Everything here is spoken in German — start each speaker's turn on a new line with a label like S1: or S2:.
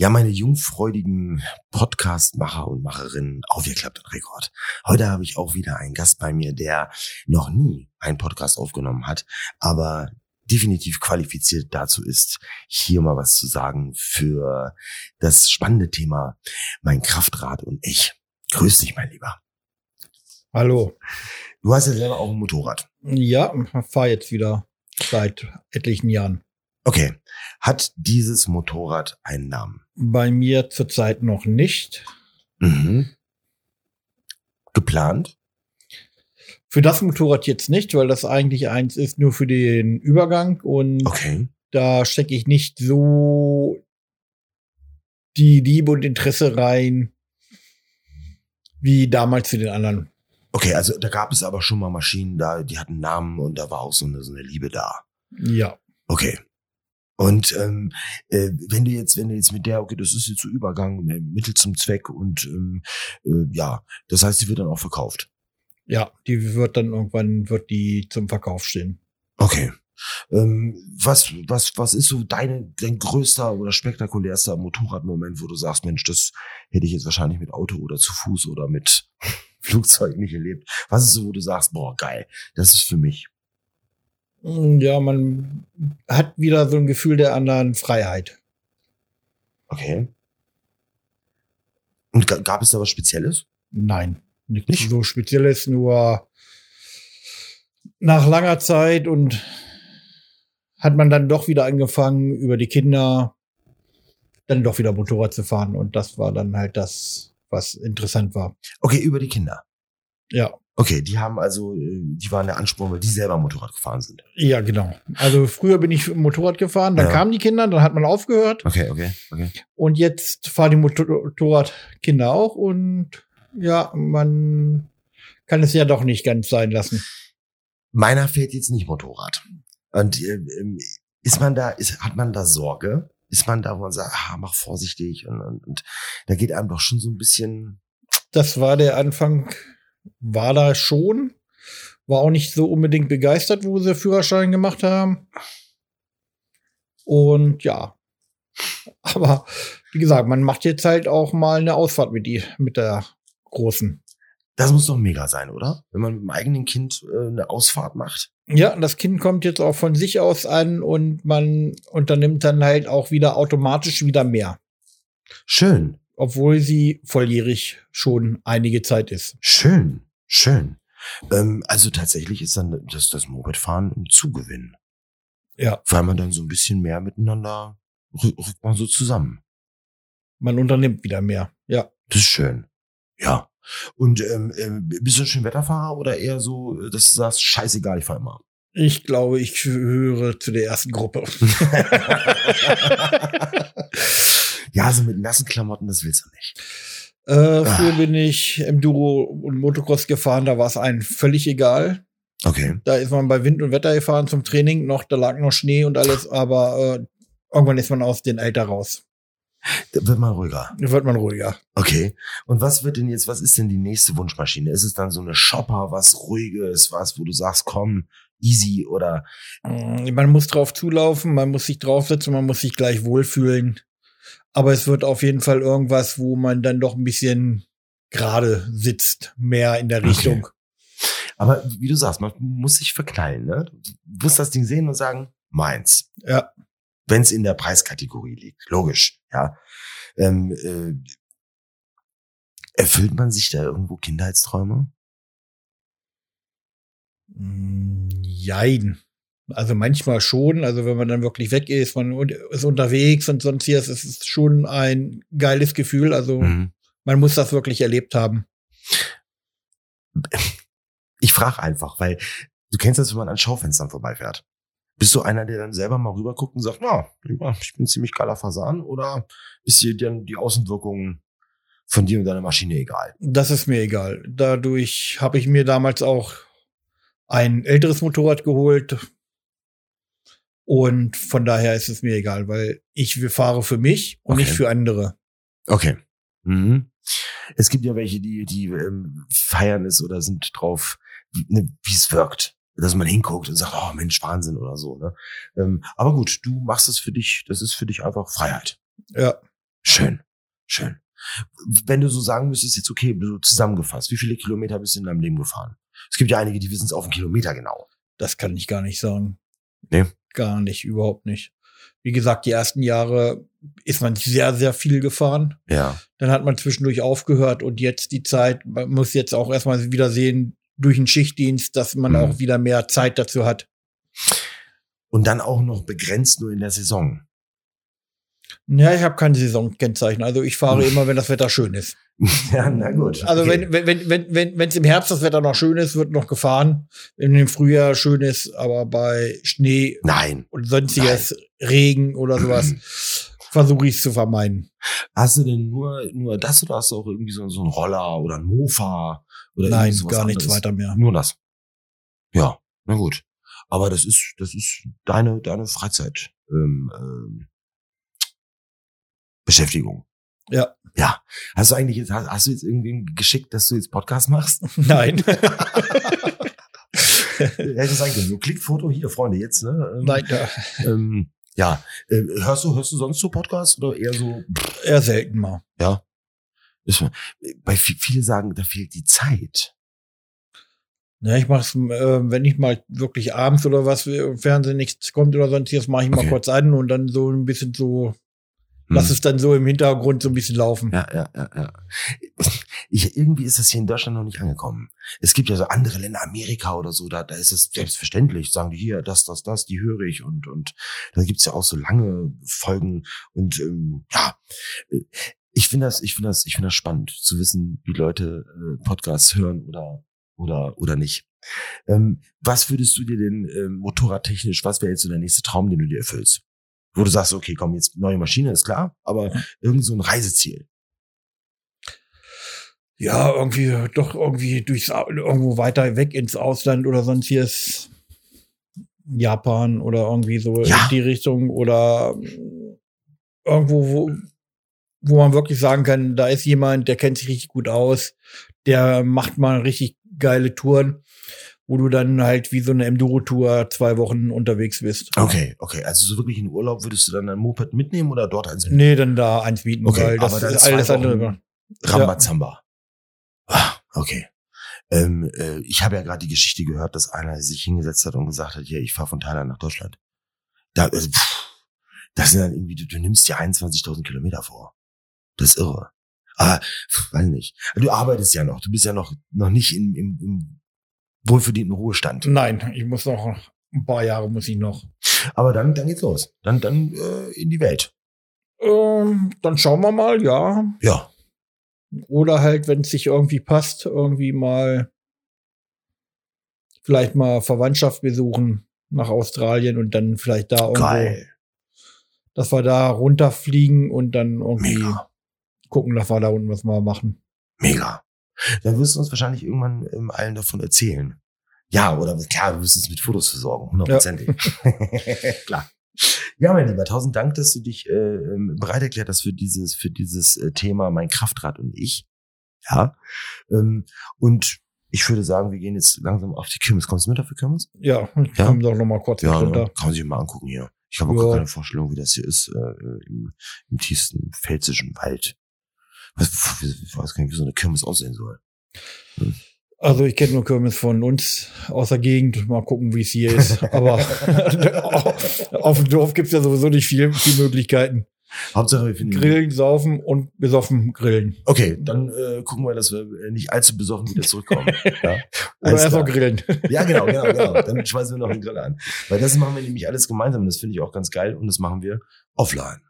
S1: Ja, meine jungfreudigen Podcast-Macher und Macherinnen, aufgeklappt und Rekord. Heute habe ich auch wieder einen Gast bei mir, der noch nie einen Podcast aufgenommen hat, aber definitiv qualifiziert dazu ist, hier mal was zu sagen für das spannende Thema mein Kraftrad und ich. Grüß dich, mein Lieber.
S2: Hallo.
S1: Du hast ja selber auch ein Motorrad.
S2: Ja, fahre jetzt wieder seit etlichen Jahren.
S1: Okay. Hat dieses Motorrad einen Namen?
S2: Bei mir zurzeit noch nicht.
S1: Mhm. Geplant?
S2: Für das Motorrad jetzt nicht, weil das eigentlich eins ist nur für den Übergang und
S1: Okay.
S2: da stecke ich nicht so die Liebe und Interesse rein wie damals für den anderen.
S1: Okay, also da gab es aber schon mal Maschinen da, die hatten Namen und da war auch so eine, so eine Liebe da.
S2: Ja.
S1: Okay. Und ähm, äh, wenn du jetzt, wenn du jetzt mit der, okay, das ist jetzt so Übergang, äh, Mittel zum Zweck und ähm, äh, ja, das heißt, die wird dann auch verkauft.
S2: Ja, die wird dann irgendwann wird die zum Verkauf stehen.
S1: Okay. Ähm, was, was, was ist so deine, dein größter oder spektakulärster Motorradmoment, wo du sagst, Mensch, das hätte ich jetzt wahrscheinlich mit Auto oder zu Fuß oder mit Flugzeug nicht erlebt. Was ist so, wo du sagst, boah, geil, das ist für mich.
S2: Ja, man hat wieder so ein Gefühl der anderen Freiheit.
S1: Okay. Und ga- gab es da was Spezielles?
S2: Nein, nichts
S1: Nicht?
S2: so Spezielles, nur nach langer Zeit und hat man dann doch wieder angefangen, über die Kinder dann doch wieder Motorrad zu fahren. Und das war dann halt das, was interessant war.
S1: Okay, über die Kinder.
S2: Ja,
S1: Okay, die haben also, äh, die waren der Ansporn, weil die selber Motorrad gefahren sind.
S2: ja, genau. Also früher bin ich Motorrad gefahren, dann
S1: Ja.
S2: kamen die Kinder, dann hat man aufgehört.
S1: Okay, okay, okay.
S2: Und jetzt fahren die Motorradkinder auch und ja, man kann es ja doch nicht ganz sein lassen.
S1: Meiner fährt jetzt nicht Motorrad. Und äh, ähm, ist man da, ist, hat man da Sorge? Ist man da, wo man sagt, ah, mach vorsichtig und, und, und da geht einem doch schon so ein bisschen.
S2: Das war der Anfang, war da schon. War auch nicht so unbedingt begeistert, wo sie Führerschein gemacht haben. Und ja. Aber wie gesagt, man macht jetzt halt auch mal eine Ausfahrt mit die, mit der großen.
S1: Das muss doch mega sein, oder? Wenn man mit dem eigenen Kind äh, eine Ausfahrt macht.
S2: Ja, das Kind kommt jetzt auch von sich aus an und man unternimmt dann halt auch wieder automatisch wieder mehr.
S1: Schön,
S2: Obwohl sie volljährig schon einige Zeit ist.
S1: schön, schön. Ähm, also tatsächlich ist dann das, das Mopedfahren ein Zugewinn.
S2: Ja.
S1: Weil man dann so ein bisschen mehr miteinander rü- rückt man so zusammen.
S2: Man unternimmt wieder mehr. Ja.
S1: Das ist schön. Ja. Und ähm, ähm, bist du ein Schönwetterfahrer oder eher so, dass du sagst, scheißegal, ich fahr immer?
S2: Ich glaube, ich gehöre zu der ersten Gruppe.
S1: ja, also mit nassen Klamotten, das willst du nicht.
S2: Äh, früher bin ich Enduro und Motocross gefahren, da war es einem völlig egal.
S1: Okay.
S2: Da ist man bei Wind und Wetter gefahren zum Training, noch, da lag noch Schnee und alles, aber äh, irgendwann ist man aus den Alter raus.
S1: Da wird man ruhiger.
S2: Da wird man ruhiger.
S1: Okay. Und was wird denn jetzt, was ist denn die nächste Wunschmaschine? Ist es dann so eine Shopper, was ruhiges, was, wo du sagst, komm, easy oder
S2: Mm, Man muss drauf zulaufen, man muss sich draufsetzen, man muss sich gleich wohlfühlen. Aber es wird auf jeden Fall irgendwas, wo man dann doch ein bisschen gerade sitzt, mehr in der
S1: Okay.
S2: Richtung.
S1: aber wie du sagst, man muss sich verknallen, ne? Du musst das Ding sehen und sagen, meins.
S2: Ja.
S1: Wenn es in der Preiskategorie liegt. Logisch, ja. Ähm, äh, erfüllt man sich da irgendwo Kindheitsträume?
S2: Mm, Jein. Also manchmal schon. Also wenn man dann wirklich weg ist, man ist unterwegs und sonst hier ist es schon ein geiles Gefühl. Also
S1: Mhm.
S2: man muss das wirklich erlebt haben.
S1: Ich frage einfach, weil du kennst das, wenn man an Schaufenstern vorbeifährt. Bist du einer, der dann selber mal rüberguckt und sagt, na, ich bin ein ziemlich geiler Fasan oder ist dir dann die Außenwirkung von dir und deiner Maschine egal?
S2: Das ist mir egal. Dadurch habe ich mir damals auch ein älteres Motorrad geholt. Und von daher ist es mir egal, weil ich fahre für mich und
S1: Okay.
S2: nicht für andere.
S1: Okay. Mhm. Es gibt ja welche, die, die ähm, feiern es oder sind drauf, wie ne, wie es wirkt. Dass man hinguckt und sagt, oh Mensch, Wahnsinn oder so. Ne? Ähm, aber gut, du machst es für dich, das ist für dich einfach Freiheit.
S2: Ja.
S1: Schön, schön. Wenn du so sagen müsstest, jetzt okay, so zusammengefasst, wie viele Kilometer bist du in deinem Leben gefahren? Es gibt ja einige, die wissen es auf einen Kilometer genau.
S2: Das kann ich gar nicht sagen.
S1: Nee.
S2: Gar nicht, überhaupt nicht. Wie gesagt, die ersten Jahre ist man sehr, sehr viel gefahren.
S1: Ja.
S2: Dann hat man zwischendurch aufgehört und jetzt die Zeit, man muss jetzt auch erstmal wieder sehen, durch den Schichtdienst, dass man
S1: Mhm.
S2: auch wieder mehr Zeit dazu hat.
S1: Und dann auch noch begrenzt nur in der Saison.
S2: Ja, ich habe keine Saisonkennzeichen. Also ich fahre immer, wenn das Wetter schön ist.
S1: ja, na gut.
S2: Also
S1: Okay.
S2: wenn wenn wenn wenn wenn es im Herbst das Wetter noch schön ist, wird noch gefahren. Wenn im Frühjahr schön ist, aber bei Schnee
S1: Nein.
S2: und sonstiges Regen oder sowas versuche ich es zu vermeiden.
S1: Hast du denn nur, nur das oder hast du auch irgendwie so, so einen Roller oder ein Mofa? Oder
S2: Nein, gar nichts
S1: anderes?
S2: weiter mehr.
S1: Nur das. Ja, na gut. Aber das ist, das ist deine, deine Freizeit. Ähm, ähm, Beschäftigung.
S2: Ja.
S1: Ja. Hast du eigentlich jetzt, hast, hast du jetzt irgendwie geschickt, dass du jetzt Podcast machst?
S2: Nein.
S1: Hätte sagen können. So Klickfoto hier, Freunde, jetzt, ne? Ähm,
S2: Nein, ja,
S1: Ähm, ja. Äh, hörst du, hörst du sonst so Podcasts oder eher so,
S2: eher selten mal.
S1: ja? Ist, bei vi- viele sagen, da fehlt die Zeit.
S2: Ja, ich mache es, äh, wenn ich mal wirklich abends oder was äh, im Fernsehen nichts kommt oder sonstiges, mache ich mal
S1: Okay.
S2: kurz an und dann so ein bisschen so, lass
S1: Hm.
S2: es dann so im Hintergrund so ein bisschen laufen.
S1: Ja, ja, ja, ja. Ich, irgendwie ist das hier in Deutschland noch nicht angekommen. Es gibt ja so andere Länder, Amerika oder so, da, da ist es selbstverständlich. Sagen die hier, das, das, das, die höre ich und und da gibt's ja auch so lange Folgen und ähm, ja, äh, ich finde das, ich finde das, ich finde das spannend zu wissen, wie Leute äh, Podcasts hören oder oder oder nicht. Ähm, was würdest du dir denn ähm, motorradtechnisch? Was wäre jetzt so der nächste Traum, den du dir erfüllst? Wo du sagst, okay, komm, jetzt neue Maschine, ist klar, aber irgend so ein Reiseziel.
S2: Ja, irgendwie doch irgendwie durchs irgendwo weiter weg ins Ausland oder sonstiges Japan oder irgendwie so
S1: Ja.
S2: in die Richtung oder irgendwo, wo, wo man wirklich sagen kann, da ist jemand, der kennt sich richtig gut aus, der macht mal richtig geile Touren, wo du dann halt wie so eine Enduro-Tour zwei Wochen unterwegs bist.
S1: Okay, okay. Also so wirklich in Urlaub würdest du dann ein Moped mitnehmen oder dort eins mitnehmen?
S2: Nee, dann da eins mieten,
S1: Okay,
S2: weil das
S1: aber
S2: ist alles andere.
S1: Rambazamba. Ah, okay. Ähm, äh, ich habe ja gerade die Geschichte gehört, dass einer sich hingesetzt hat und gesagt hat, ja, ich fahre von Thailand nach Deutschland. Da, also, pff, das sind dann irgendwie, du, du nimmst dir 21.000 Kilometer vor. Das ist irre. Aber, pff, weiß nicht. Du arbeitest ja noch. Du bist ja noch, noch nicht im, im, im wohlverdienten Ruhestand.
S2: Nein, ich muss noch ein paar Jahre muss ich noch.
S1: Aber dann, dann geht's los. Dann, dann äh, in die Welt.
S2: Ähm, dann schauen wir mal, ja.
S1: Ja.
S2: Oder halt, wenn es sich irgendwie passt, irgendwie mal vielleicht mal Verwandtschaft besuchen nach Australien und dann vielleicht da irgendwo,
S1: Geil.
S2: dass wir da runterfliegen und dann irgendwie
S1: Mega.
S2: gucken, dass wir da unten was mal machen.
S1: Mega. Dann wirst du uns wahrscheinlich irgendwann ähm, allen davon erzählen. Ja, oder klar, du wirst uns mit Fotos versorgen, hundertprozentig. klar. Ja, mein Lieber, tausend Dank, dass du dich äh, ähm, bereit erklärt hast für dieses, für dieses äh, Thema Mein Kraftrad und ich. Ja. Ähm, und ich würde sagen, wir gehen jetzt langsam auf die Kirmes. Kommst du mit auf die Kirmes?
S2: Ja,
S1: Ja.
S2: kommen doch noch mal kurz
S1: Ja,
S2: runter.
S1: ne? kann man sich mal angucken hier. Ich habe auch
S2: Ja.
S1: gar keine Vorstellung, wie das hier ist, äh, im, im tiefsten pfälzischen Wald. Was, ich weiß gar nicht, wie so eine Kirmes aussehen soll.
S2: Also ich kenne nur Kirmes von uns aus der Gegend. Mal gucken, wie es hier ist. Aber auf dem Dorf gibt's ja sowieso nicht viel, viel Möglichkeiten.
S1: Hauptsache, wir finden
S2: Grillen, saufen und besoffen grillen.
S1: Okay, dann äh, gucken wir, dass wir äh, nicht allzu besoffen wieder zurückkommen. ja?
S2: Oder erst noch grillen.
S1: ja, genau, genau, genau. Dann schmeißen wir noch den Grill an. Weil das machen wir nämlich alles gemeinsam. Das finde ich auch ganz geil und das machen wir offline.